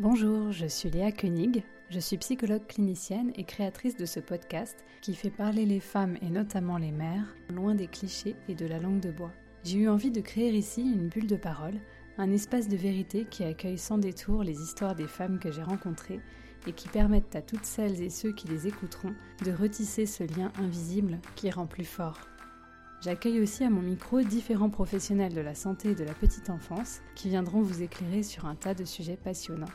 Bonjour, je suis Léa Koenig, je suis psychologue clinicienne et créatrice de ce podcast qui fait parler les femmes et notamment les mères loin des clichés et de la langue de bois. J'ai eu envie de créer ici une bulle de parole, un espace de vérité qui accueille sans détour les histoires des femmes que j'ai rencontrées et qui permettent à toutes celles et ceux qui les écouteront de retisser ce lien invisible qui rend plus fort. J'accueille aussi à mon micro différents professionnels de la santé et de la petite enfance qui viendront vous éclairer sur un tas de sujets passionnants.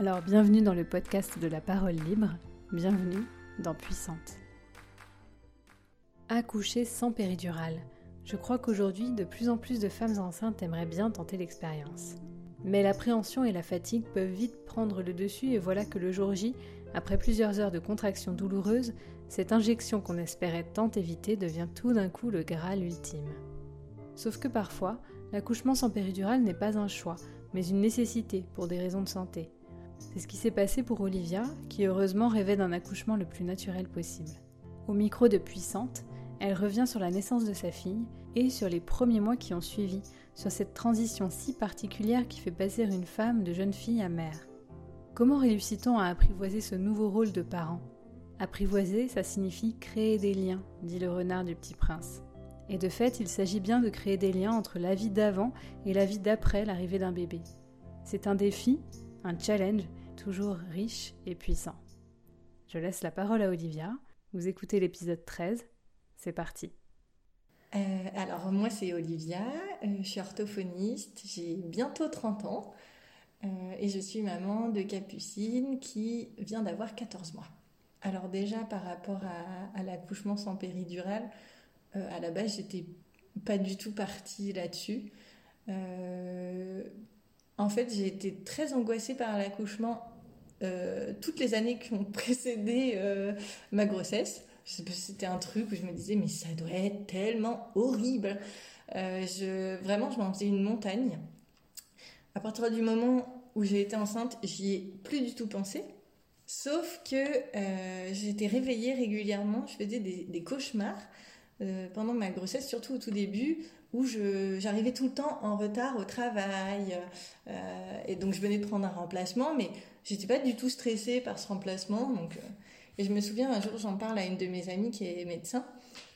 Alors bienvenue dans le podcast de la parole libre, bienvenue dans Puissante. Accoucher sans péridurale. Je crois qu'aujourd'hui, de plus en plus de femmes enceintes aimeraient bien tenter l'expérience. Mais l'appréhension et la fatigue peuvent vite prendre le dessus et voilà que le jour J, après plusieurs heures de contractions douloureuses, cette injection qu'on espérait tant éviter devient tout d'un coup le Graal ultime. Sauf que parfois, l'accouchement sans péridurale n'est pas un choix, mais une nécessité pour des raisons de santé. C'est ce qui s'est passé pour Olivia, qui heureusement rêvait d'un accouchement le plus naturel possible. Au micro de Puissante, elle revient sur la naissance de sa fille et sur les premiers mois qui ont suivi, sur cette transition si particulière qui fait passer une femme de jeune fille à mère. Comment réussit-on à apprivoiser ce nouveau rôle de parent? Apprivoiser, ça signifie créer des liens, dit le renard du petit prince. Et de fait, il s'agit bien de créer des liens entre la vie d'avant et la vie d'après l'arrivée d'un bébé. C'est un défi, un challenge, toujours riche et puissant. Je laisse la parole à Olivia. Vous écoutez l'épisode 13. C'est parti. Euh, alors moi c'est Olivia, euh, je suis orthophoniste, j'ai bientôt 30 ans euh, et je suis maman de Capucine qui vient d'avoir 14 mois. Alors déjà par rapport à, l'accouchement sans péridurale, à la base j'étais pas du tout partie là-dessus. Euh, en fait j'ai été très angoissée par l'accouchement euh, toutes les années qui ont précédé ma grossesse. C'était un truc où je me disais mais ça doit être tellement horrible. je, vraiment je m'en faisais une montagne. À partir du moment où j'ai été enceinte, j'y ai plus du tout pensé. Sauf que euh, j'étais réveillée régulièrement, je faisais des, cauchemars euh, pendant ma grossesse, surtout au tout début, où j'arrivais tout le temps en retard au travail. Euh, et donc je venais de prendre un remplacement, mais j'étais pas du tout stressée par ce remplacement. Donc, et je me souviens un jour, j'en parle à une de mes amies qui est médecin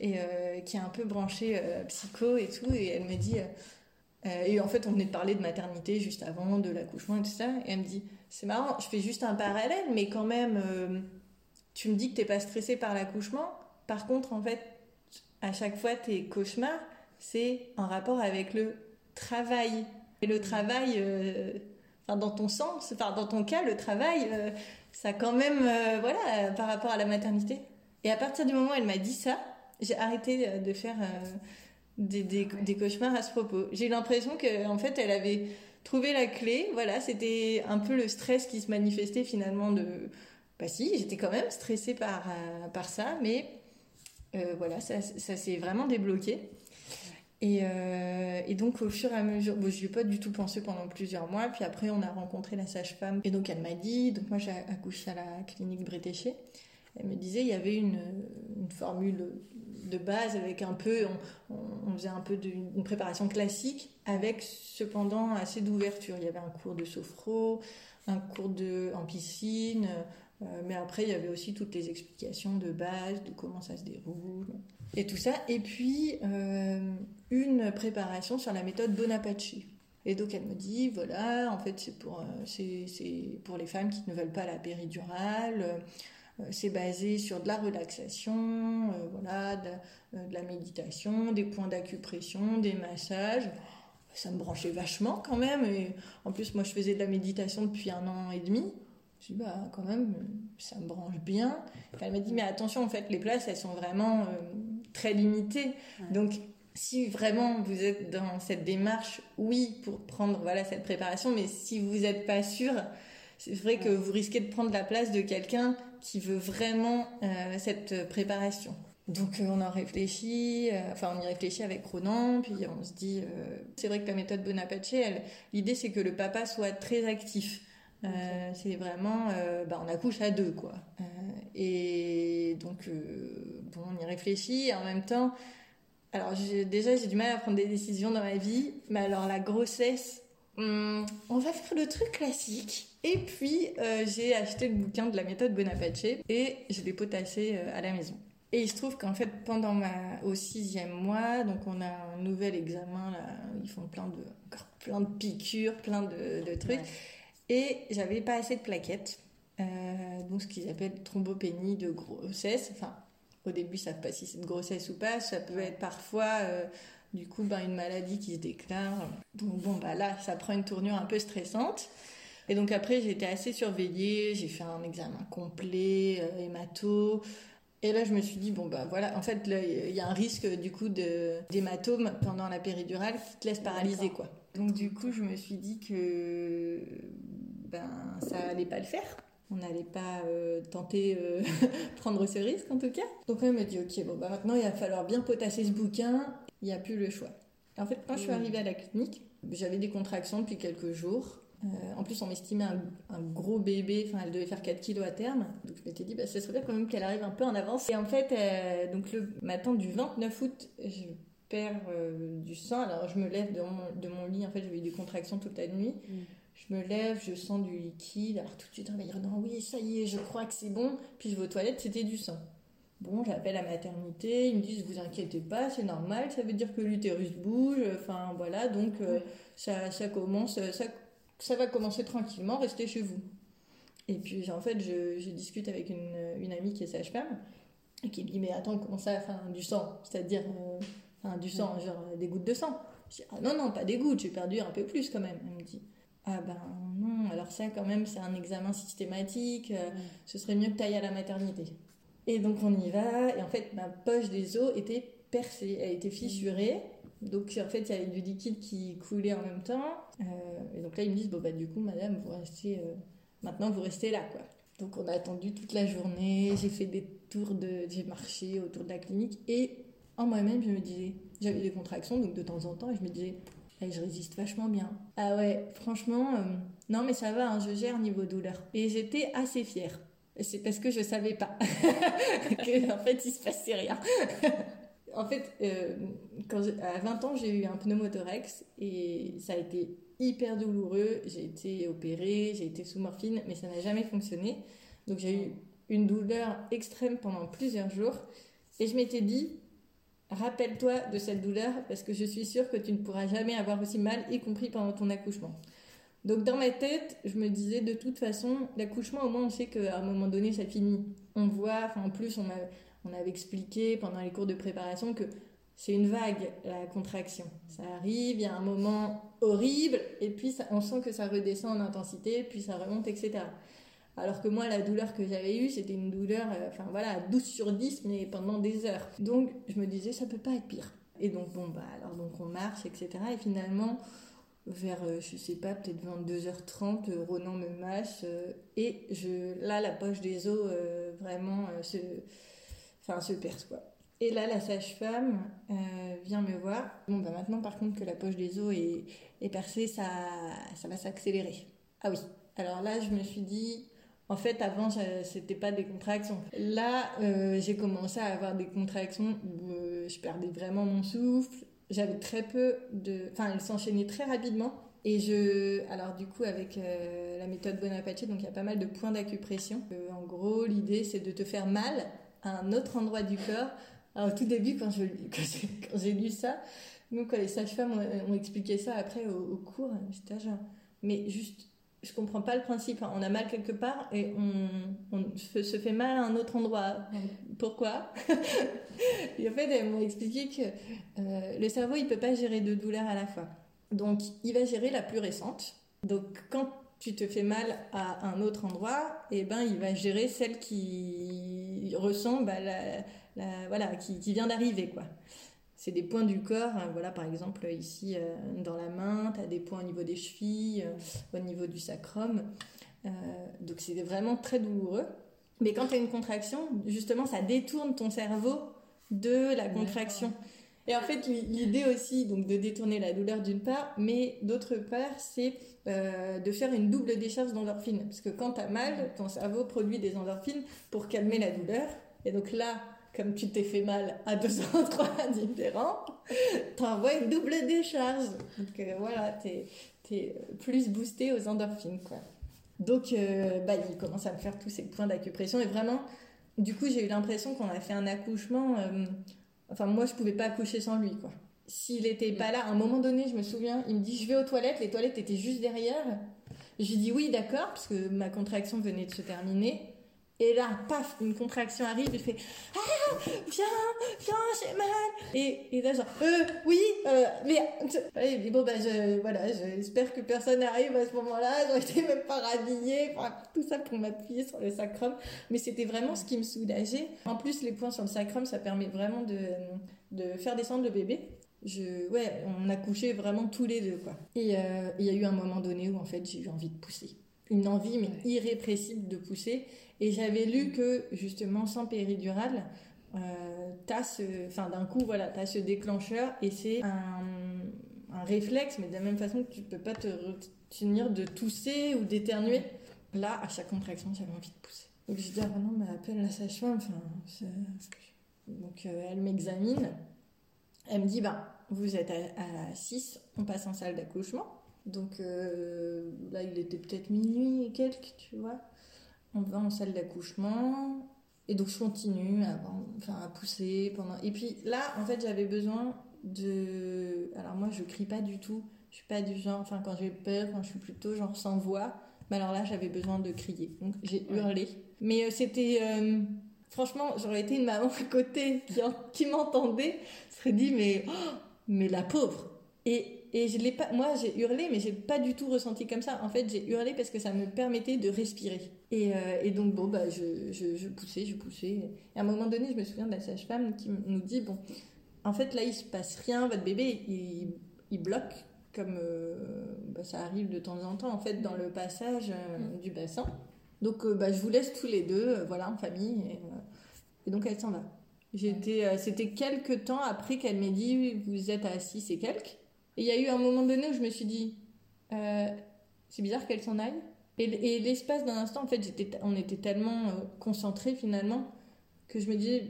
et qui est un peu branchée psycho et tout, et elle me dit euh, et en fait, on venait de parler de maternité juste avant, de l'accouchement et tout ça. Et elle me dit, c'est marrant, je fais juste un parallèle, mais quand même, euh, tu me dis que t'es pas stressée par l'accouchement. Par contre, en fait, à chaque fois, tes cauchemars, c'est en rapport avec le travail. Et le travail, euh, enfin, dans ton sens, enfin, dans ton cas, le travail, ça quand même, voilà, par rapport à la maternité. Et à partir du moment où elle m'a dit ça, j'ai arrêté de faire des, des, cauchemars à ce propos. J'ai l'impression qu'en en fait, elle avait trouvé la clé. Voilà, c'était un peu le stress qui se manifestait finalement de. Bah si, j'étais quand même stressée par, euh, par ça, mais euh, voilà, ça, ça s'est vraiment débloqué. Et, euh, et, donc au fur et à mesure, je n'y ai pas du tout pensé pendant plusieurs mois. Puis après, on a rencontré la sage-femme. Et donc elle m'a dit, donc moi j'ai accouché à la clinique Bretéché. Elle me disait il y avait une, formule de base avec un peu, on, faisait un peu d'une préparation classique avec cependant assez d'ouverture. Il y avait un cours de sophro, un cours de, en piscine, mais après il y avait aussi toutes les explications de base, de comment ça se déroule et tout ça. Et puis euh, une préparation sur la méthode Bonaparte. Et donc elle me dit voilà, en fait c'est pour, euh, c'est, pour les femmes qui ne veulent pas la péridurale. Euh, c'est basé sur de la relaxation, euh, voilà, euh, de, la méditation, des points d'acupression, des massages. Ça me branchait vachement quand même. Et en plus, moi, je faisais de la méditation depuis un an et demi. Je dis, bah, quand même, ça me branche bien. Elle m'a dit, mais attention, en fait, les places, elles sont vraiment très limitées. Donc, si vraiment vous êtes dans cette démarche, oui, pour prendre voilà cette préparation, mais si vous n'êtes pas sûr, c'est vrai que vous risquez de prendre la place de quelqu'un qui veut vraiment euh, cette préparation. Donc euh, on en réfléchit, euh, enfin on y réfléchit avec Ronan, puis on se dit, c'est vrai que la méthode Bonaparte, l'idée c'est que le papa soit très actif. C'est vraiment, bah, on accouche à deux quoi. et donc bon, on y réfléchit et en même temps, alors déjà j'ai du mal à prendre des décisions dans ma vie, mais alors la grossesse hum, on va faire le truc classique. Et puis, euh, j'ai acheté le bouquin de la méthode Bonaparte et je l'ai potassé euh, à la maison. Et il se trouve qu'en fait, pendant ma, au sixième mois, donc on a un nouvel examen, là, ils font plein de, encore plein de piqûres, plein de, trucs. Et j'avais pas assez de plaquettes. Euh, donc ce qu'ils appellent thrombopénie de grossesse. Enfin, au début, ils savent pas si c'est de grossesse ou pas. Ça peut être parfois, euh, du coup, ben, une maladie qui se déclare. Donc bon, bah là, ça prend une tournure un peu stressante. Et donc après, été assez surveillée. J'ai fait un examen complet, euh, hémato. Et là, je me suis dit, bon, bah voilà, en fait, il y a un risque du coup d'hématome pendant la péridurale qui te laisse paralyser, quoi. Donc, du coup, je me suis dit que ben, ça allait pas le faire. On n'allait pas euh, tenter euh, prendre ce risque, en tout cas. Donc, elle me dit, ok, bon, bah maintenant, il va falloir bien potasser ce bouquin. Il n'y a plus le choix. en fait, quand je suis arrivée à la clinique, j'avais des contractions depuis quelques jours. Euh, en plus, on m'estimait un, gros bébé, enfin, elle devait faire 4 kilos à terme. Donc, je m'étais dit, bah, ce serait bien quand même qu'elle arrive un peu en avance. Et en fait, euh, donc le matin du 29 août, je perds du sang. Alors, je me lève de mon, de mon lit. En fait, j'avais eu des contractions toute la nuit. Mm. Je me lève, je sens du liquide. Alors, tout de suite, on va dire, non, oui, ça y est, je crois que c'est bon. Puis, je vais aux toilettes, c'était du sang. Bon, j'appelle la maternité, ils me disent vous inquiétez pas, c'est normal, ça veut dire que l'utérus bouge, enfin voilà, donc ça, ça commence, ça ça va commencer tranquillement, restez chez vous. Et puis en fait, je, discute avec une, amie qui est sage-femme et qui me dit mais attends comment ça, enfin du sang, c'est-à-dire euh, du sang, genre des gouttes de sang. Je dis ah non non pas des gouttes, j'ai perdu un peu plus quand même. Elle me dit ah ben non, alors ça quand même c'est un examen systématique, euh, ce serait mieux que tu ailles à la maternité. Et donc on y va et en fait ma poche des os était percée, elle était fissurée. Donc en fait, il y avait du liquide qui coulait en même temps. Euh, et donc là, ils me disent, bon bah du coup, madame, vous restez, euh, maintenant vous restez là, quoi. Donc on a attendu toute la journée, j'ai fait des tours de... J'ai marché autour de la clinique et en moi-même, je me disais, j'avais des contractions, donc de temps en temps, et je me disais, je résiste vachement bien. Ah ouais, franchement, euh, non mais ça va, hein, je gère niveau douleur. Et j'étais assez fière. C'est parce que je savais pas que en fait il se passait rien. En fait, euh, à 20 ans, j'ai eu un pneumothorax et ça a été hyper douloureux. J'ai été opérée, j'ai été sous morphine, mais ça n'a jamais fonctionné. Donc j'ai eu une douleur extrême pendant plusieurs jours. Et je m'étais dit, rappelle-toi de cette douleur parce que je suis sûre que tu ne pourras jamais avoir aussi mal, y compris pendant ton accouchement. Donc dans ma tête, je me disais de toute façon, l'accouchement au moins on sait qu'à un moment donné ça finit. On voit, en plus on a on avait expliqué pendant les cours de préparation que c'est une vague, la contraction. Ça arrive, il y a un moment horrible, et puis on sent que ça redescend en intensité, puis ça remonte, etc. Alors que moi, la douleur que j'avais eue, c'était une douleur, euh, enfin voilà, 12 sur 10, mais pendant des heures. Donc je me disais, ça peut pas être pire. Et donc, bon, bah, alors donc on marche, etc. Et finalement, vers, euh, je sais pas, peut-être 22h30, euh, Ronan me mâche, et je, là, la poche des os, vraiment, se enfin se perce quoi. Et là, la sage-femme vient me voir. Bon, bah maintenant, par contre, que la poche des os est, est percée, ça, ça va s'accélérer. Ah oui. Alors là, je me suis dit, en fait, avant, c'était pas des contractions. Là, euh, j'ai commencé à avoir des contractions où euh, je perdais vraiment mon souffle. J'avais très peu de. Enfin, elles s'enchaînaient très rapidement. Et je. Alors, du coup, avec la méthode Bonaparte, donc il y a pas mal de points d'acupression. en gros, l'idée, c'est de te faire mal à un autre endroit du corps. Alors, au tout début, quand, quand j'ai lu ça, nous, quand les sages-femmes ont, expliqué ça après au, cours, j'étais genre, mais juste, je comprends pas le principe. On a mal quelque part et on, on se fait mal à un autre endroit. Pourquoi? Et en fait, elles m'ont expliqué que euh, le cerveau, il peut pas gérer deux douleurs à la fois. Donc, il va gérer la plus récente. Donc, quand tu te fais mal à un autre endroit, et eh ben il va gérer celle qui ressent bah, la, voilà qui, qui vient d'arriver quoi. C'est des points du corps, hein, voilà par exemple ici euh, dans la main, tu as des points au niveau des chevilles, euh, au niveau du sacrum. Euh, donc c'est vraiment très douloureux. Mais quand tu as une contraction, justement ça détourne ton cerveau de la contraction. Et en fait, l'idée aussi, donc de détourner la douleur d'une part, mais d'autre part, c'est de faire une double décharge d'endorphines. Parce que quand tu as mal, ton cerveau produit des endorphines pour calmer la douleur. Et donc là, comme tu t'es fait mal à deux endroits différents, t'envoies une double décharge. Donc euh, voilà, t'es plus boostée aux endorphines, quoi. Donc, bah, il commence à me faire tous ces points d'acupression et vraiment, du coup, j'ai eu l'impression qu'on a fait un accouchement. enfin, moi, je pouvais pas accoucher sans lui, quoi. S'il était pas là, à un moment donné, je me souviens, il me dit Je vais aux toilettes, les toilettes étaient juste derrière. Je lui dis Oui, d'accord, parce que ma contraction venait de se terminer. Et là, paf, une contraction arrive, il fait Ah, viens, viens, j'ai mal. Et, et là, genre, euh, oui, euh, mais. Et bon, bah, je, voilà, j'espère que personne n'arrive à ce moment-là. Été même pas rhabillée. tout ça pour m'appuyer sur le sacrum. Mais c'était vraiment ce qui me soulageait. En plus, les points sur le sacrum, ça permet vraiment de, de faire descendre le bébé. Je, ouais, on a couché vraiment tous les deux, quoi. Et euh, il y a eu un moment donné où, en fait, j'ai eu envie de pousser. Une envie, mais irrépressible de pousser. Et j'avais lu que justement sans péridurale, euh, t'as ce, enfin d'un coup voilà, t'as ce déclencheur et c'est un, réflexe, mais de la même façon que tu peux pas te retenir de tousser ou d'éternuer. Là, à chaque contraction, j'avais envie de pousser. Donc je dis ah non mais appelle la sage-femme. Enfin, donc euh, elle m'examine. Elle me dit bah vous êtes à, 6, on passe en salle d'accouchement. Donc euh, là il était peut-être minuit et quelques, tu vois on va en salle d'accouchement. Et donc je continue à, enfin, à pousser pendant. Et puis là, en fait, j'avais besoin de. Alors moi, je crie pas du tout. Je suis pas du genre. Enfin, quand j'ai peur, quand je suis plutôt genre sans voix. Mais alors là, j'avais besoin de crier. Donc j'ai hurlé. Mais euh, c'était. Euh, franchement, j'aurais été une maman à côté qui, qui m'entendait, serait dit mais oh, mais la pauvre. Et et je l'ai pas, moi j'ai hurlé, mais j'ai pas du tout ressenti comme ça. En fait, j'ai hurlé parce que ça me permettait de respirer. Et, euh, et donc, bon, bah, je, je, je, poussais, je poussais. Et à un moment donné, je me souviens de la sage-femme qui nous dit Bon, en fait, là, il se passe rien, votre bébé, il, il bloque, comme euh, bah, ça arrive de temps en temps, en fait, dans le passage euh, mm. du bassin. Donc, bah, je vous laisse tous les deux, voilà, en famille. Et, et donc, elle s'en va. J'étais, c'était quelques temps après qu'elle m'ait dit Vous êtes à 6 et quelques. Et il y a eu un moment donné où je me suis dit, euh, c'est bizarre qu'elle s'en aille. Et, l'espace d'un instant, en fait, on était tellement euh, concentrés finalement que je me disais,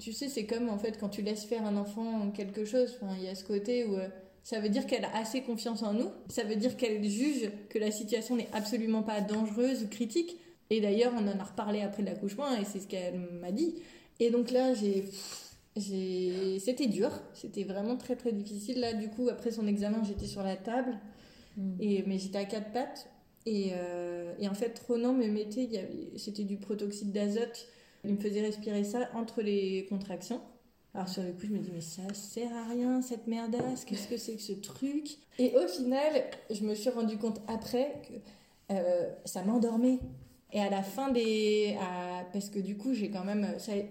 tu sais, c'est comme en fait quand tu laisses faire un enfant quelque chose. il y a ce côté où euh, ça veut dire qu'elle a assez confiance en nous. Ça veut dire qu'elle juge que la situation n'est absolument pas dangereuse ou critique. Et d'ailleurs, on en a reparlé après l'accouchement et c'est ce qu'elle m'a dit. Et donc là, j'ai c'était dur, c'était vraiment très très difficile. Là, du coup, après son examen, j'étais sur la table, hmm. et, mais j'étais à quatre pattes. Et, euh, et en fait, Ronan me mettait, c'était du protoxyde d'azote, il me faisait respirer ça entre les contractions. Alors sur le coup, je me dis, mais ça sert à rien cette merdasse, qu'est-ce que c'est que ce truc? Et au final, je me suis rendu compte après que euh, ça m'endormait. Et à la fin des. parce que du coup, j'ai quand même.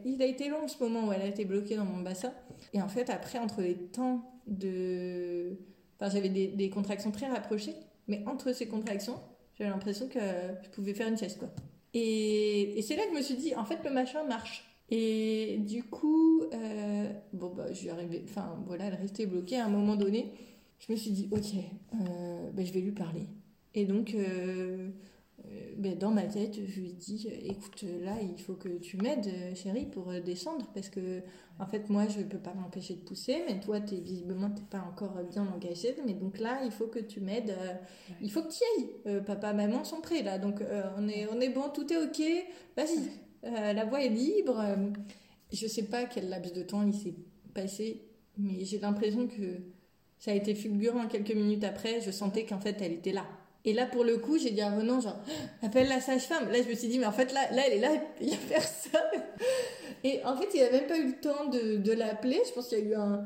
Il a été long ce moment où elle a été bloquée dans mon bassin. Et en fait, après, entre les temps de. Enfin, j'avais des, contractions très rapprochées. Mais entre ces contractions, j'avais l'impression que je pouvais faire une sieste, quoi. Et, c'est là que je me suis dit, en fait, le machin marche. Et du coup, euh, bon, bah, je suis arrivée. Enfin, voilà, elle restait bloquée à un moment donné. Je me suis dit, ok, euh, bah, je vais lui parler. Et donc. Euh, ben, dans ma tête, je lui dis écoute, là, il faut que tu m'aides, chérie, pour euh, descendre, parce que, en fait, moi, je ne peux pas m'empêcher de pousser, mais toi, es, visiblement, tu n'es pas encore bien engagée, mais donc là, il faut que tu m'aides, euh, il faut que tu y ailles. papa, maman sont prêts, là, donc on, est, on est bon, tout est ok, vas-y, la voie est libre. je ne sais pas quel laps de temps il s'est passé, mais j'ai l'impression que ça a été fulgurant quelques minutes après, je sentais qu'en fait, elle était là et là, pour le coup, j'ai dit à Renan, genre, appelle la sage-femme. Là, je me suis dit, mais en fait, là, là elle est là, il n'y a personne. Et en fait, il n'a même pas eu le temps de, de l'appeler. Je pense qu'il y a eu un,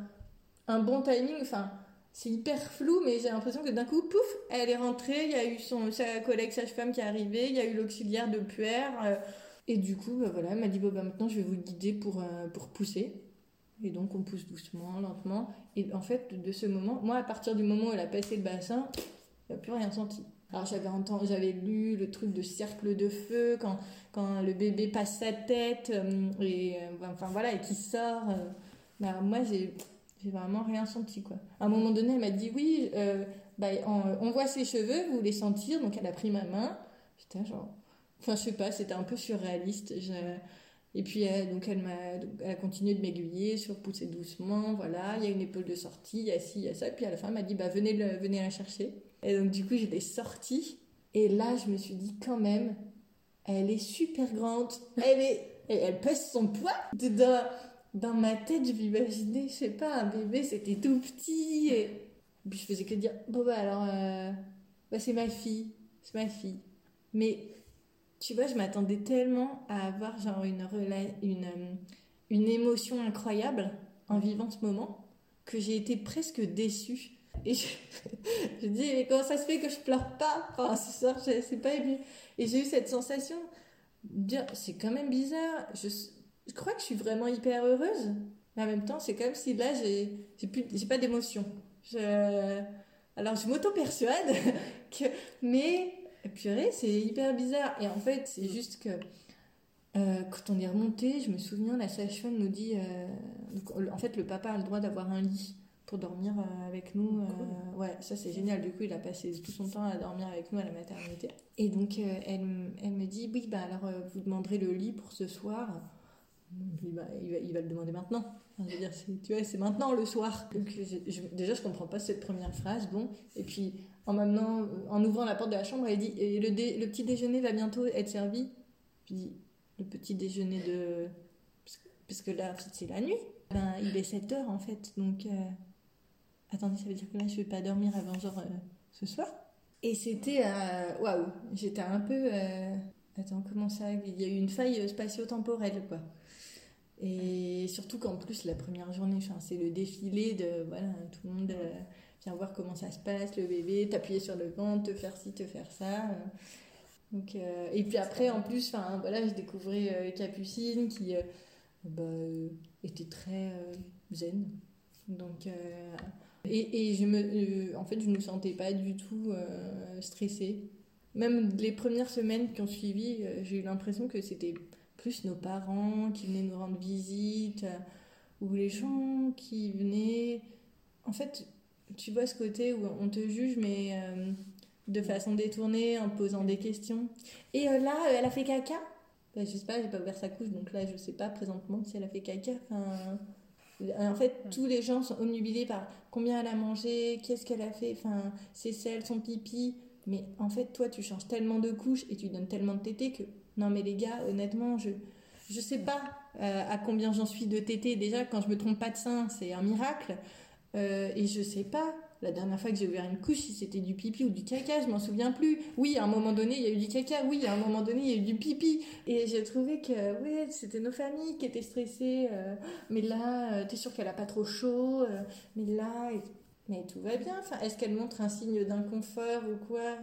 un bon timing. Enfin, c'est hyper flou, mais j'ai l'impression que d'un coup, pouf, elle est rentrée. Il y a eu son, sa collègue sage-femme qui est arrivée. Il y a eu l'auxiliaire de puère. Euh, et du coup, bah, voilà, elle m'a dit, bon, bah, maintenant, je vais vous guider pour, euh, pour pousser. Et donc, on pousse doucement, lentement. Et en fait, de ce moment, moi, à partir du moment où elle a passé le bassin, plus rien senti. Alors j'avais entendu, j'avais lu le truc de cercle de feu quand, quand le bébé passe sa tête euh, et euh, enfin voilà et qui sort. Euh. moi j'ai vraiment rien senti quoi. À un moment donné elle m'a dit oui bah, on, voit ses cheveux vous les sentir donc elle a pris ma main. Putain genre enfin je sais pas c'était un peu surréaliste. Et puis donc elle m'a elle a continué de m'aiguiller sur pousser doucement voilà il y a une épaule de sortie il y a ci il y a ça et puis à la fin elle m'a dit bah venez venez la chercher. Et donc du coup, je l'ai sortie. Et là, je me suis dit quand même, elle est super grande. Elle est, elle pèse son poids. Dans, dans ma tête, je m'imaginais, je sais pas, un bébé, c'était tout petit. Et puis je faisais que dire, bon bah alors, euh, bah, c'est ma fille, c'est ma fille. Mais tu vois, je m'attendais tellement à avoir genre une, une, une émotion incroyable en vivant ce moment que j'ai été presque déçue. Et je, je dis, mais comment ça se fait que je pleure pas? Enfin, c'est pas ému. Et j'ai eu cette sensation, dire, c'est quand même bizarre. Je, crois que je suis vraiment hyper heureuse. Mais en même temps, c'est comme si là, j'ai j'ai pas d'émotion. Alors, je m'auto-persuade que. Mais, purée, c'est hyper bizarre. Et en fait, c'est juste que. Euh, quand on est remonté, je me souviens, la sage-femme nous dit, euh, en fait, le papa a le droit d'avoir un lit pour dormir euh, avec nous. Euh, ouais, ça c'est génial. Du coup, il a passé tout son temps à dormir avec nous à la maternité. Et donc, euh, elle, elle, me dit Oui, bah alors vous demanderez le lit pour ce soir. bah, il, va, il, va, le demander maintenant. je veux dire, tu vois, c'est maintenant le soir. Donc, je, déjà, je comprends pas cette première phrase. Bon, et puis en m'amenant, en ouvrant la porte de la chambre, elle dit et le, le petit déjeuner va bientôt être servi? Je dis Le petit déjeuner de. Parce que, là, c'est la nuit. Ben, il est 7 heures en fait. Donc. Attendez, ça veut dire que là, je vais pas dormir avant genre euh, ce soir Et c'était. Euh, waouh J'étais un peu. Euh, attends, comment ça Il y a eu une faille spatio-temporelle, quoi. Et surtout qu'en plus, la première journée, c'est le défilé de. Voilà, tout le monde vient voir comment ça se passe, le bébé, t'appuyer sur le ventre, te faire ci, te faire ça. Donc, et puis après, en plus, voilà, je découvrais Capucine qui bah, était très zen. Donc, et, je me, euh, en fait, je ne me sentais pas du tout euh, stressée. Même les premières semaines qui ont suivi, euh, j'ai eu l'impression que c'était plus nos parents qui venaient nous rendre visite, ou les gens qui venaient. En fait, tu vois ce côté où on te juge, mais de façon détournée, en posant des questions. Et là, elle a fait caca? Ben, Je sais pas, j'ai pas ouvert sa couche, donc là, je sais pas présentement si elle a fait caca. En fait, tous les gens sont omnubilés par combien elle a mangé, qu'est-ce qu'elle a fait, enfin, ses selles, son pipi. Mais en fait, toi, tu changes tellement de couches et tu donnes tellement de tétés que. Non, mais les gars, honnêtement, je je sais pas euh, à combien j'en suis de tétés. Déjà, quand je me trompe pas de sein, c'est un miracle. Euh, et je sais pas la dernière fois que j'ai ouvert une couche, si c'était du pipi ou du caca, je m'en souviens plus. Oui, à un moment donné, il y a eu du caca. Oui, à un moment donné, il y a eu du pipi. Et j'ai trouvé que, ouais, c'était nos familles qui étaient stressées. Euh, mais là, euh, t'es sûr qu'elle a pas trop chaud. Euh, mais là, mais tout va bien. Enfin, est-ce qu'elle montre un signe d'inconfort ou quoi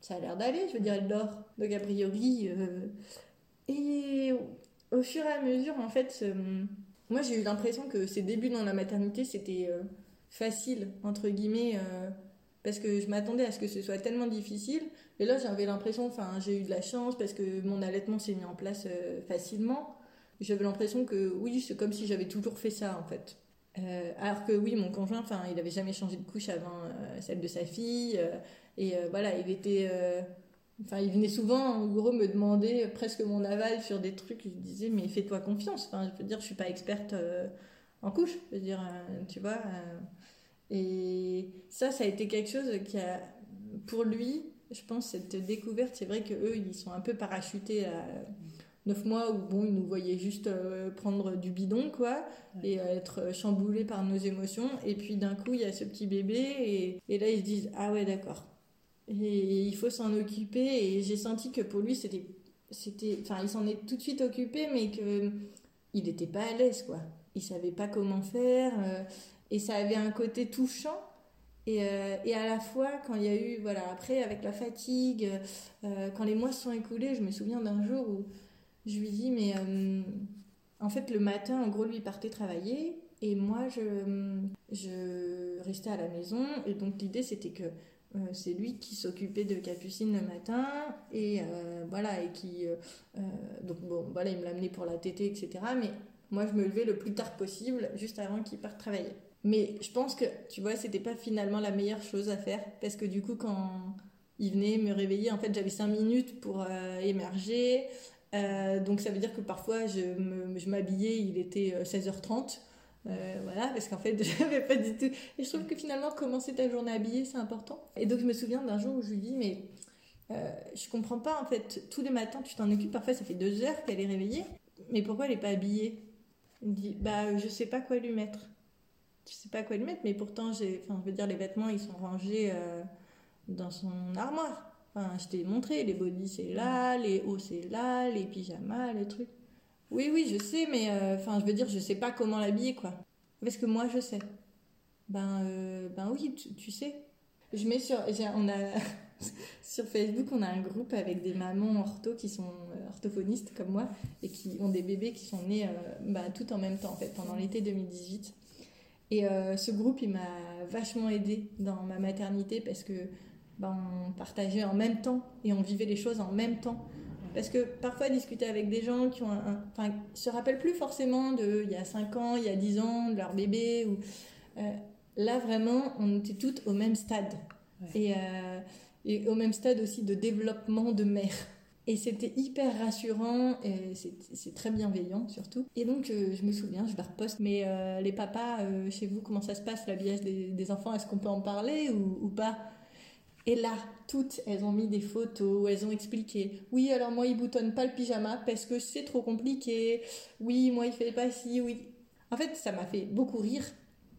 Ça a l'air d'aller. Je veux dire, elle dort. Donc a priori. Et au fur et à mesure, en fait, moi j'ai eu l'impression que ses débuts dans la maternité, c'était facile, entre guillemets, euh, parce que je m'attendais à ce que ce soit tellement difficile. Et là, j'avais l'impression, enfin, j'ai eu de la chance parce que mon allaitement s'est mis en place euh, facilement. J'avais l'impression que oui, c'est comme si j'avais toujours fait ça, en fait. Euh, alors que oui, mon conjoint, enfin, il avait jamais changé de couche avant celle de sa fille. et voilà, il était. Enfin, il venait souvent, en gros, me demander presque mon aval sur des trucs. Je disais, mais fais-toi confiance. Enfin, je veux dire, je suis pas experte en couche. Je veux dire, tu vois. Et ça, ça a été quelque chose qui a, pour lui, je pense, cette découverte, c'est vrai qu'eux, ils sont un peu parachutés à 9 mois où, bon, ils nous voyaient juste euh, prendre du bidon, quoi, et euh, être chamboulés par nos émotions. Et puis d'un coup, il y a ce petit bébé, et, et là, ils se disent, ah ouais, d'accord. Et il faut s'en occuper, et j'ai senti que pour lui, c'était. c'était enfin, il s'en est tout de suite occupé, mais qu'il n'était pas à l'aise, quoi. Il savait pas comment faire. Euh, et ça avait un côté touchant. Et, euh, et, à la fois, quand il y a eu, voilà, après, avec la fatigue, euh, quand les mois se sont écoulés, je me souviens d'un jour où je lui dis, mais en fait, le matin, en gros, lui partait travailler et moi, je, je restais à la maison. Et donc, l'idée, c'était que c'est lui qui s'occupait de Capucine le matin et voilà, et qui. donc, bon, voilà, il me l'amenait pour la tétée, etc. Mais moi, je me levais le plus tard possible, juste avant qu'il parte travailler. Mais je pense que, tu vois, c'était pas finalement la meilleure chose à faire parce que du coup, quand il venait me réveiller, en fait, j'avais 5 minutes pour euh, émerger. Euh, donc ça veut dire que parfois, je m'habillais, il était 16h30. Euh, voilà, parce qu'en fait, je n'avais pas du tout. Et je trouve que finalement, commencer ta journée habillée, c'est important. Et donc, je me souviens d'un jour où je lui dis, mais euh, je comprends pas, en fait, tous les matins, tu t'en occupes. Parfois, ça fait deux heures qu'elle est réveillée. Mais pourquoi elle n'est pas habillée? Il dit, bah, je sais pas quoi lui mettre. Je sais pas quoi lui mettre, mais pourtant, j'ai. Enfin, je veux dire, les vêtements, ils sont rangés euh, dans son armoire. Enfin, je t'ai montré, les bodys, c'est là, les hauts, c'est là, les pyjamas, les trucs. Oui, oui, je sais, mais euh, enfin, je veux dire, je sais pas comment l'habiller, quoi. Parce que moi, je sais. Ben, euh, ben oui, tu, sais. Je mets sur, on a sur Facebook, on a un groupe avec des mamans ortho qui sont euh, orthophonistes comme moi et qui ont des bébés qui sont nés ben, tout en même temps, en fait, pendant l'été 2018. Et ce groupe, il m'a vachement aidé dans ma maternité parce que ben, on partageait en même temps et on vivait les choses en même temps. Parce que parfois, discuter avec des gens qui ont un, se rappellent plus forcément de il y a 5 ans, il y a 10 ans, de leur bébé. Ou, euh, là, vraiment, on était toutes au même stade. Et, euh, et, au même stade aussi de développement de mère. Et c'était hyper rassurant et c'est très bienveillant surtout. Et donc, euh, je me souviens, je leur poste, mais les papas, chez vous, comment ça se passe l'habillage des, des enfants? Est-ce qu'on peut en parler ou, pas? Et là, toutes, elles ont mis des photos, elles ont expliqué. Oui, alors moi, il boutonne pas le pyjama parce que c'est trop compliqué. Oui, moi, il fait pas ci, oui. En fait, ça m'a fait beaucoup rire.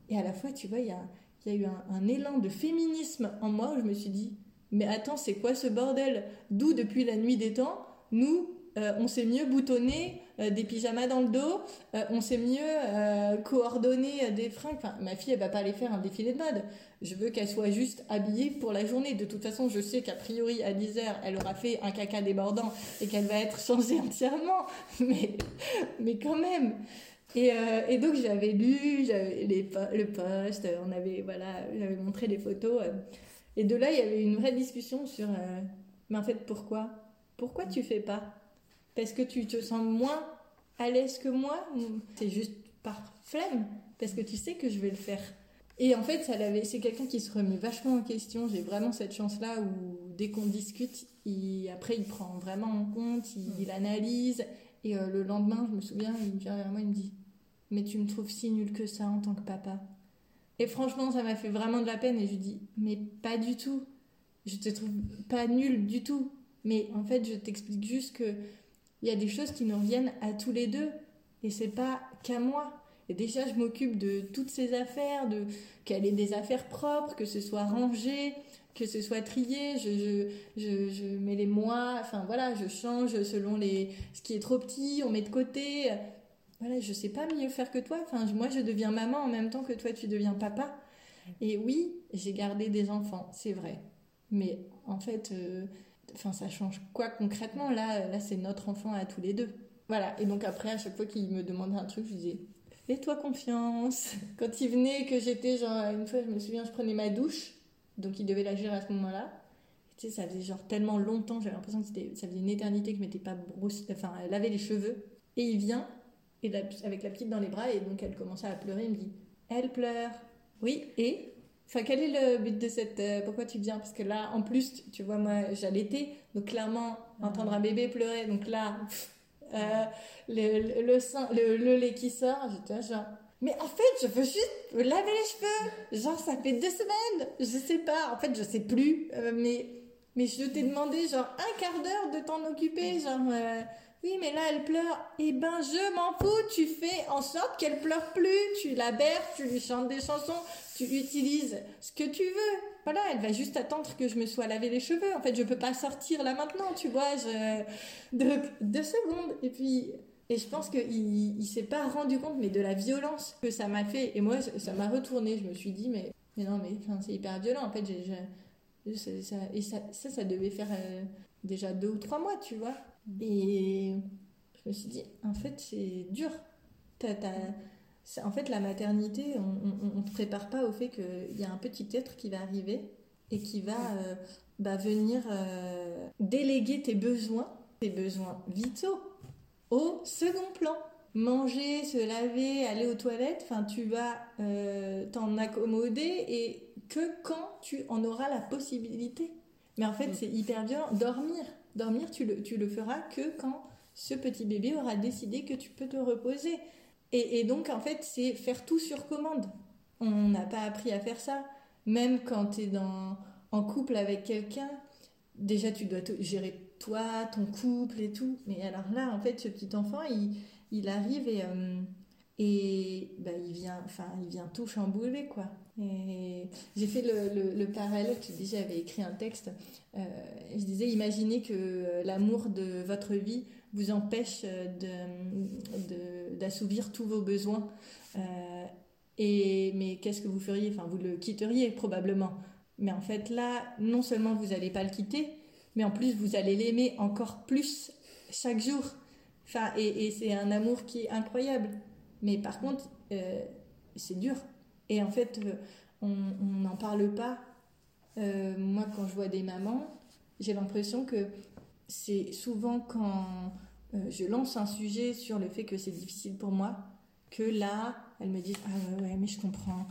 Et à la fois, tu vois, il y a eu un, élan de féminisme en moi où je me suis dit, mais attends, c'est quoi ce bordel? D'où, depuis la nuit des temps, nous, euh, on sait mieux boutonner euh, des pyjamas dans le dos, euh, on sait mieux coordonner des fringues. Ma fille, elle va pas aller faire un défilé de mode. Je veux qu'elle soit juste habillée pour la journée. De toute façon, je sais qu'a priori, à 10 heures, elle aura fait un caca débordant et qu'elle va être changée entièrement. Mais, mais quand même. Et, donc, j'avais lu j'avais le post, on avait, voilà, j'avais montré les photos. Et de là, il y avait une vraie discussion sur, mais en fait, pourquoi? Pourquoi tu fais pas? Parce que tu te sens moins à l'aise que moi C'est juste par flemme, parce que tu sais que je vais le faire. Et en fait, ça c'est quelqu'un qui se remet vachement en question. J'ai vraiment cette chance-là où dès qu'on discute, il, après il prend vraiment en compte, il, analyse. Et euh, le lendemain, je me souviens, il vient vers moi, il me dit Mais tu me trouves si nul que ça en tant que papa Et franchement, ça m'a fait vraiment de la peine. Et je lui dis Mais pas du tout. Je te trouve pas nul du tout. Mais en fait, je t'explique juste que il y a des choses qui nous reviennent à tous les deux. Et c'est pas qu'à moi. Et déjà, je m'occupe de toutes ces affaires, de qu'elle ait des affaires propres, que ce soit rangé, que ce soit trié. Je, je, je, mets les mois, enfin voilà, je change selon les, ce qui est trop petit, on met de côté. Voilà, je sais pas mieux faire que toi. Moi, je deviens maman en même temps que toi, tu deviens papa. Et oui, j'ai gardé des enfants, c'est vrai. Mais en fait, euh, ça change quoi concrètement? Là, là c'est notre enfant à tous les deux. Voilà. Et donc après, à chaque fois qu'il me demandait un truc, je disais Fais-toi confiance. Quand il venait, que j'étais genre, une fois, je me souviens, je prenais ma douche. Donc il devait la gérer à ce moment-là. Tu sais, ça faisait genre tellement longtemps, j'avais l'impression que ça faisait une éternité que je m'étais pas brossé, enfin, lavé les cheveux. Et il vient, et avec la petite dans les bras, et donc elle commençait à pleurer. Il me dit Elle pleure. Oui, et? Enfin, quel est le but de cette. Euh, pourquoi tu viens? Parce que là, en plus, tu, vois, moi, j'allaitais. Donc, clairement, entendre un bébé pleurer. Donc là, euh, le, le, sein, le, le, lait qui sort, j'étais genre. Mais en fait, je veux juste me laver les cheveux. Genre, ça fait deux semaines. Je sais pas. En fait, je sais plus. Euh, mais, mais je t'ai demandé, genre, un quart d'heure de t'en occuper. Genre. Oui, mais là, elle pleure. Eh ben, je m'en fous. Tu fais en sorte qu'elle pleure plus. Tu la berces, tu lui chantes des chansons, tu utilises ce que tu veux. Voilà, elle va juste attendre que je me sois lavé les cheveux. En fait, je peux pas sortir là maintenant, tu vois. Je... deux secondes. Et puis, et je pense qu'il il, s'est pas rendu compte, mais de la violence que ça m'a fait. Et moi, ça m'a retourné. Je me suis dit, mais, mais non, mais c'est hyper violent. En fait, ça, et ça, ça, ça devait faire euh, déjà deux ou trois mois, tu vois. Et je me suis dit, en fait, c'est dur. en fait, la maternité, on ne te prépare pas au fait qu'il y a un petit être qui va arriver et qui va euh, bah, venir euh, déléguer tes besoins, tes besoins vitaux, au second plan. Manger, se laver, aller aux toilettes, enfin, tu vas euh, t'en accommoder et que quand tu en auras la possibilité. Mais en fait, mm. c'est hyper violent. Dormir, Dormir, tu le, tu le feras que quand ce petit bébé aura décidé que tu peux te reposer. Et, donc, en fait, c'est faire tout sur commande. On n'a pas appris à faire ça. Même quand tu es dans, en couple avec quelqu'un, déjà, tu dois gérer toi, ton couple et tout. Mais alors là, en fait, ce petit enfant, il, il arrive et, euh, et bah, il, vient, enfin, il vient tout chambouler, quoi. J'ai fait le, le, parallèle, tu dis, j'avais écrit un texte. Euh, je disais, imaginez que l'amour de votre vie vous empêche d'assouvir tous vos besoins. Euh, et, mais qu'est-ce que vous feriez? Enfin, vous le quitteriez probablement. Mais en fait, là, non seulement vous n'allez pas le quitter, mais en plus, vous allez l'aimer encore plus chaque jour. Enfin, et, c'est un amour qui est incroyable. Mais par contre, euh, c'est dur. Et en fait, euh, on n'en parle pas. moi, quand je vois des mamans, j'ai l'impression que c'est souvent quand euh, je lance un sujet sur le fait que c'est difficile pour moi, que là, elles me disent Ah ouais, mais je comprends.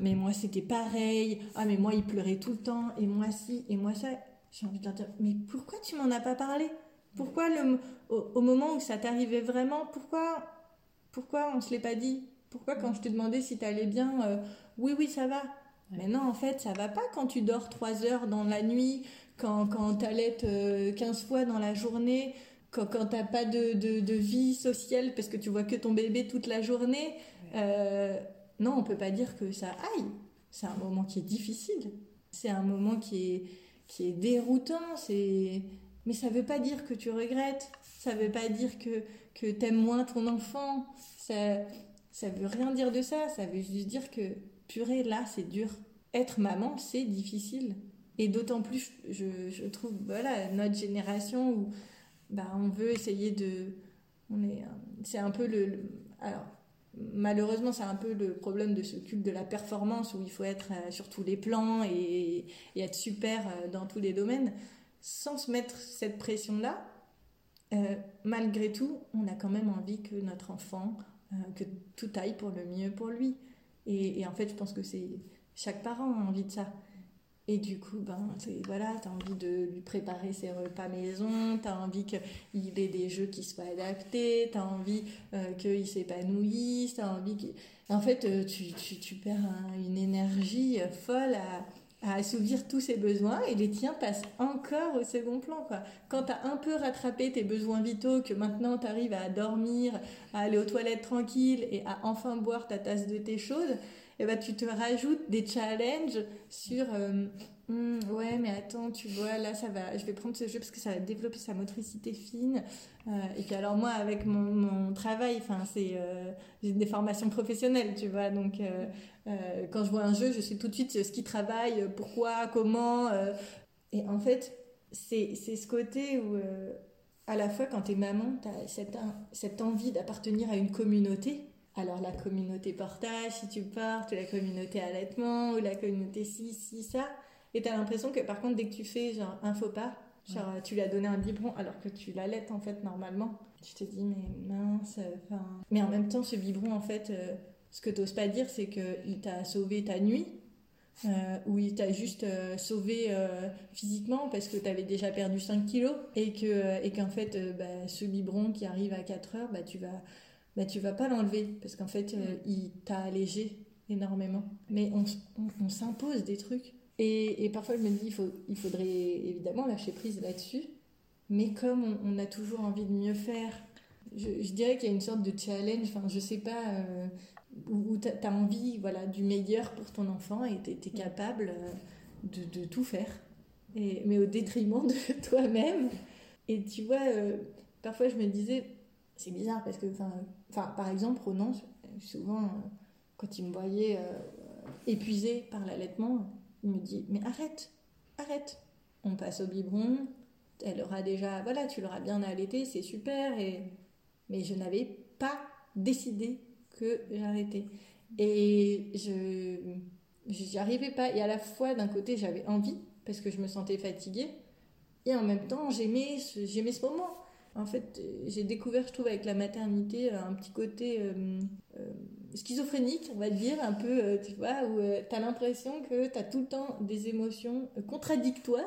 Mais moi, c'était pareil. Ah, mais moi, il pleurait tout le temps. Et moi, si. Et moi, ça. J'ai envie de leur dire Mais pourquoi tu m'en as pas parlé? Pourquoi, le, au, moment où ça t'arrivait vraiment, pourquoi, pourquoi on se l'est pas dit? Pourquoi, quand je te demandais si t'allais bien, euh, oui, oui, ça va. Mais non, en fait, ça va pas quand tu dors 3 heures dans la nuit, quand, quand t'allaites 15 euh, fois dans la journée, quand, quand t'as pas de, de, vie sociale parce que tu vois que ton bébé toute la journée. Euh, non, on peut pas dire que ça aille. C'est un moment qui est difficile. C'est un moment qui est, qui est déroutant. C'est... Mais ça veut pas dire que tu regrettes. Ça veut pas dire que, que t'aimes moins ton enfant. Ça, ça veut rien dire de ça. Ça veut juste dire que, purée, là, c'est dur. Être maman, c'est difficile. Et d'autant plus, je, trouve, voilà, notre génération où bah, on veut essayer de. On est, c'est un peu le. Alors, malheureusement, c'est un peu le problème de ce culte de la performance où il faut être euh, sur tous les plans et, être super euh, dans tous les domaines. Sans se mettre cette pression-là, euh, malgré tout, on a quand même envie que notre enfant, que tout aille pour le mieux pour lui. Et, en fait, je pense que c'est chaque parent a envie de ça. Et du coup, ben, voilà, tu as envie de lui préparer ses repas maison, tu as envie qu'il ait des jeux qui soient adaptés, tu as envie euh, qu'il s'épanouisse, tu envie qu'il... En fait, euh, tu, tu, tu perds une énergie folle à, à, assouvir tous ses besoins et les tiens passent encore au second plan. Quoi. Quand tu as un peu rattrapé tes besoins vitaux, que maintenant tu arrives à dormir, à aller aux toilettes tranquille et à enfin boire ta tasse de thé chaude, et bah, tu te rajoutes des challenges sur euh, hmm, ouais mais attends tu vois là ça va je vais prendre ce jeu parce que ça va développer sa motricité fine. Euh, et puis alors moi avec mon, mon travail enfin c'est euh, j'ai des formations professionnelles tu vois donc quand je vois un jeu je sais tout de suite ce qui travaille pourquoi comment et en fait c'est ce côté où à la fois quand tu es maman tu as cette, cette envie d'appartenir à une communauté. Alors la communauté portage si tu portes, ou la communauté allaitement, ou la communauté ci, ci, ça. Et tu as l'impression que par contre, dès que tu fais genre un faux pas, genre tu lui as donné un biberon alors que tu l'allaites en fait normalement, tu te dis mais mince, enfin. Mais en même temps, ce biberon en fait, euh, ce que tu n'oses pas dire, c'est qu'il t'a sauvé ta nuit. Euh, ou il t'a juste euh, sauvé physiquement parce que tu avais déjà perdu 5 kilos et que et qu'en fait bah, ce biberon qui arrive à 4 heures bah, tu vas bah, tu vas pas l'enlever parce qu'en fait, euh, il t'a allégé énormément. Mais on, on, s'impose des trucs. Et, parfois, je me dis, il, faudrait évidemment lâcher prise là-dessus. Mais comme on, a toujours envie de mieux faire, je, dirais qu'il y a une sorte de challenge, enfin, je sais pas, euh, où, tu as envie voilà, du meilleur pour ton enfant et tu es, capable euh, de, tout faire. Mais au détriment de toi-même. Et tu vois, parfois je me disais, c'est bizarre parce que, enfin, par exemple, Ronan, souvent, euh, quand il me voyait euh, épuisé par l'allaitement, il me dit Mais arrête, arrête. On passe au biberon, elle aura déjà, voilà, tu l'auras bien allaité, c'est super. Et... Mais je n'avais pas décidé que j'arrêtais. Et je n'y arrivais pas. Et à la fois, d'un côté, j'avais envie, parce que je me sentais fatiguée, et en même temps, j'aimais j'aimais ce moment en fait, j'ai découvert, je trouve, avec la maternité, un petit côté euh, euh, schizophrénique, on va dire, un peu, euh, tu vois, où tu as l'impression que tu as tout le temps des émotions contradictoires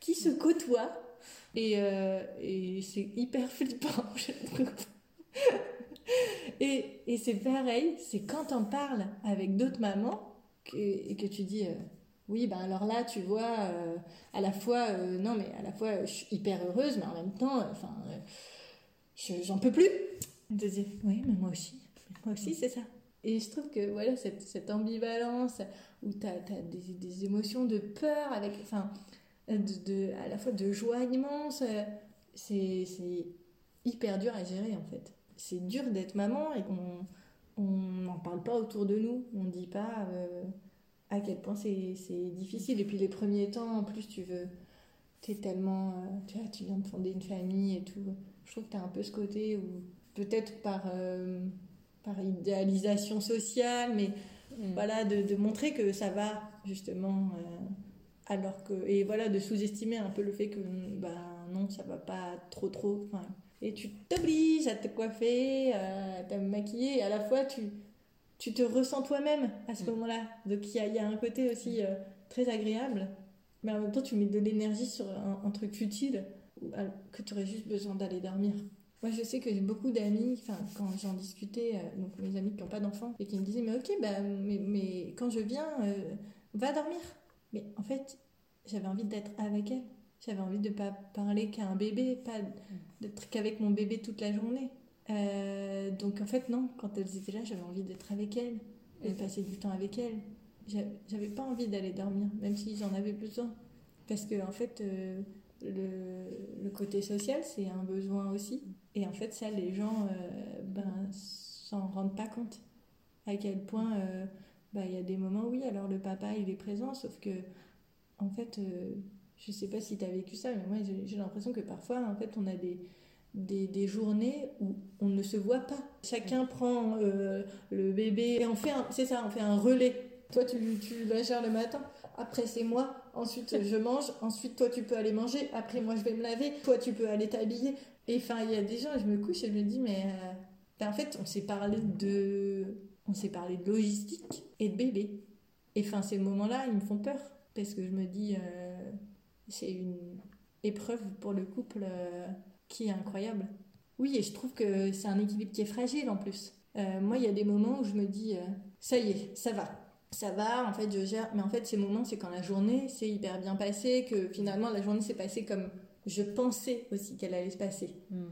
qui se côtoient. Et, c'est hyper flippant, je trouve. Et, c'est pareil, c'est quand t'en parles avec d'autres mamans et que tu dis, euh, oui, ben alors là, tu vois, euh, à la fois, euh, non, mais à la fois, je suis hyper heureuse, mais en même temps, enfin, j'en peux plus. De dire, oui, mais moi aussi, moi aussi, c'est ça. Et je trouve que voilà, cette, cette ambivalence où tu as, des, des, émotions de peur, avec, enfin, de, de, à la fois de joie immense, c'est hyper dur à gérer en fait. C'est dur d'être maman et qu'on n'en parle pas autour de nous. On ne dit pas euh, à quel point c'est difficile. Et puis les premiers temps, en plus, tu veux. Tu es tellement. Euh, tu, vois, tu viens de fonder une famille et tout. Je trouve que tu as un peu ce côté où, peut-être par, euh, par idéalisation sociale, mais mm. voilà, de, de, montrer que ça va, justement. alors que. Et voilà, de sous-estimer un peu le fait que. Bah, non, ça va pas trop, trop. Et tu t'obliges à te coiffer, à te maquiller, et à la fois tu, tu te ressens toi-même à ce mm. moment-là. Donc il y a, y a, un côté aussi euh, très agréable, mais en même temps tu mets de l'énergie sur un, truc futile que tu aurais juste besoin d'aller dormir. Moi je sais que j'ai beaucoup d'amis, enfin quand j'en discutais, euh, donc mes amis qui n'ont pas d'enfants, et qui me disaient mais ok, bah, mais, mais quand je viens, euh, va dormir. Mais en fait, j'avais envie d'être avec elle. J'avais envie de ne pas parler qu'à un bébé, pas d'être qu'avec mon bébé toute la journée. Euh, donc en fait, non, quand elles étaient là, j'avais envie d'être avec elles, de passer du temps avec elles. J'avais pas envie d'aller dormir, même si j'en avais besoin. Parce que en fait, euh, le, le, côté social, c'est un besoin aussi. Et en fait, ça, les gens euh, ben, s'en rendent pas compte. À quel point ben, il y a des moments, oui, alors le papa, il est présent, sauf que en fait je sais pas si tu as vécu ça, mais moi j'ai l'impression que parfois, en fait, on a des, des, des, journées où on ne se voit pas. Chacun prend euh, le bébé et on fait c'est ça, on fait un relais. Toi, tu, tu la gères le matin, après c'est moi, ensuite je mange, ensuite toi tu peux aller manger, après moi je vais me laver, toi tu peux aller t'habiller. Et enfin, il y a des gens, je me couche et je me dis, mais euh, ben, en fait, on s'est parlé de. On s'est parlé de logistique et de bébé. Et enfin, ces moments-là, ils me font peur. Parce que je me dis, euh, c'est une épreuve pour le couple euh, qui est incroyable. Oui, et je trouve que c'est un équilibre qui est fragile en plus. Euh, moi, il y a des moments où je me dis, euh, ça y est, ça va. Ça va, en fait, je gère. Mais en fait, ces moments, c'est quand la journée s'est hyper bien passée, que finalement, la journée s'est passée comme je pensais aussi qu'elle allait se passer. Hmm.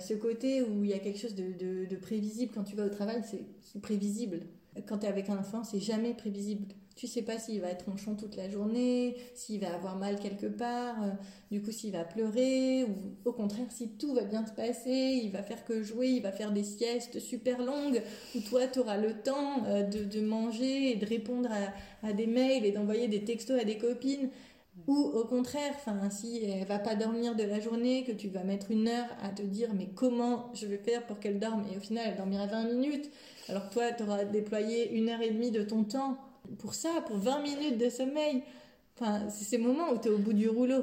ce côté où il y a quelque chose de, de prévisible quand tu vas au travail, c'est prévisible. Quand tu es avec un enfant, c'est jamais prévisible tu sais pas s'il va être ronchon toute la journée, s'il va avoir mal quelque part, euh, du coup s'il va pleurer, ou au contraire si tout va bien se passer, il va faire que jouer, il va faire des siestes super longues, où toi tu auras le temps euh, de, manger et de répondre à, des mails et d'envoyer des textos à des copines. Ou au contraire, si elle va pas dormir de la journée, que tu vas mettre une heure à te dire mais comment je vais faire pour qu'elle dorme? Et au final elle dormira 20 minutes, alors toi tu auras déployé une heure et demie de ton temps pour ça, pour 20 minutes de sommeil. Enfin, c'est ces moments où tu es au bout du rouleau.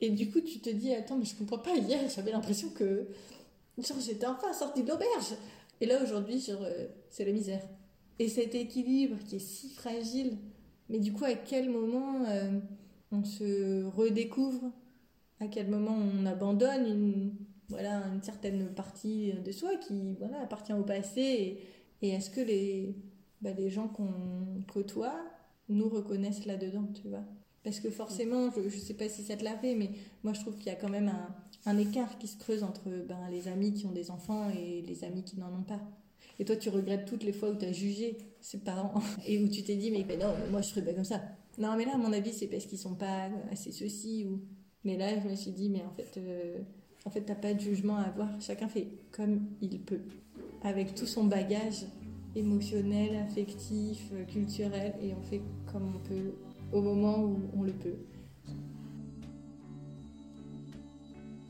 Et du coup, tu te dis, attends, mais je comprends pas, hier, j'avais l'impression que j'étais enfin sortie de l'auberge. Et là, aujourd'hui, euh, c'est la misère. Et cet équilibre qui est si fragile, mais du coup, à quel moment euh, on se redécouvre? À quel moment on abandonne une, voilà, une certaine partie de soi qui voilà, appartient au passé? Et est-ce que les, bah, les gens qu'on côtoie nous reconnaissent là-dedans, tu vois. Parce que forcément, je ne sais pas si ça te l'a fait, mais moi je trouve qu'il y a quand même un, un, écart qui se creuse entre ben, les amis qui ont des enfants et les amis qui n'en ont pas. Et toi, tu regrettes toutes les fois où tu as jugé ses parents et où tu t'es dit, mais non, moi je serais pas comme ça. Non, mais là, à mon avis, c'est parce qu'ils sont pas assez ceci ou. Mais là, je me suis dit, mais en fait, euh, en fait, t'as pas de jugement à avoir. Chacun fait comme il peut, avec tout son bagage émotionnel, affectif, euh, culturel, et on fait comme on peut au moment où on le peut.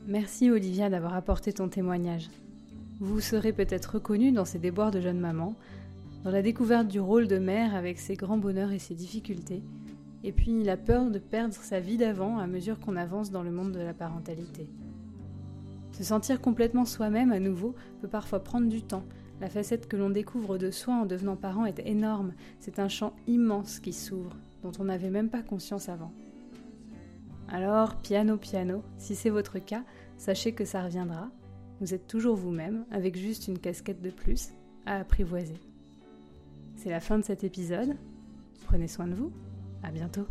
Merci Olivia d'avoir apporté ton témoignage. Vous serez peut-être reconnu dans ces déboires de jeune maman, dans la découverte du rôle de mère avec ses grands bonheurs et ses difficultés, et puis la peur de perdre sa vie d'avant à mesure qu'on avance dans le monde de la parentalité. Se sentir complètement soi-même à nouveau peut parfois prendre du temps, la facette que l'on découvre de soi en devenant parent est énorme, c'est un champ immense qui s'ouvre, dont on n'avait même pas conscience avant. Alors, piano piano, si c'est votre cas, sachez que ça reviendra. Vous êtes toujours vous-même, avec juste une casquette de plus à apprivoiser. C'est la fin de cet épisode. Prenez soin de vous. À bientôt.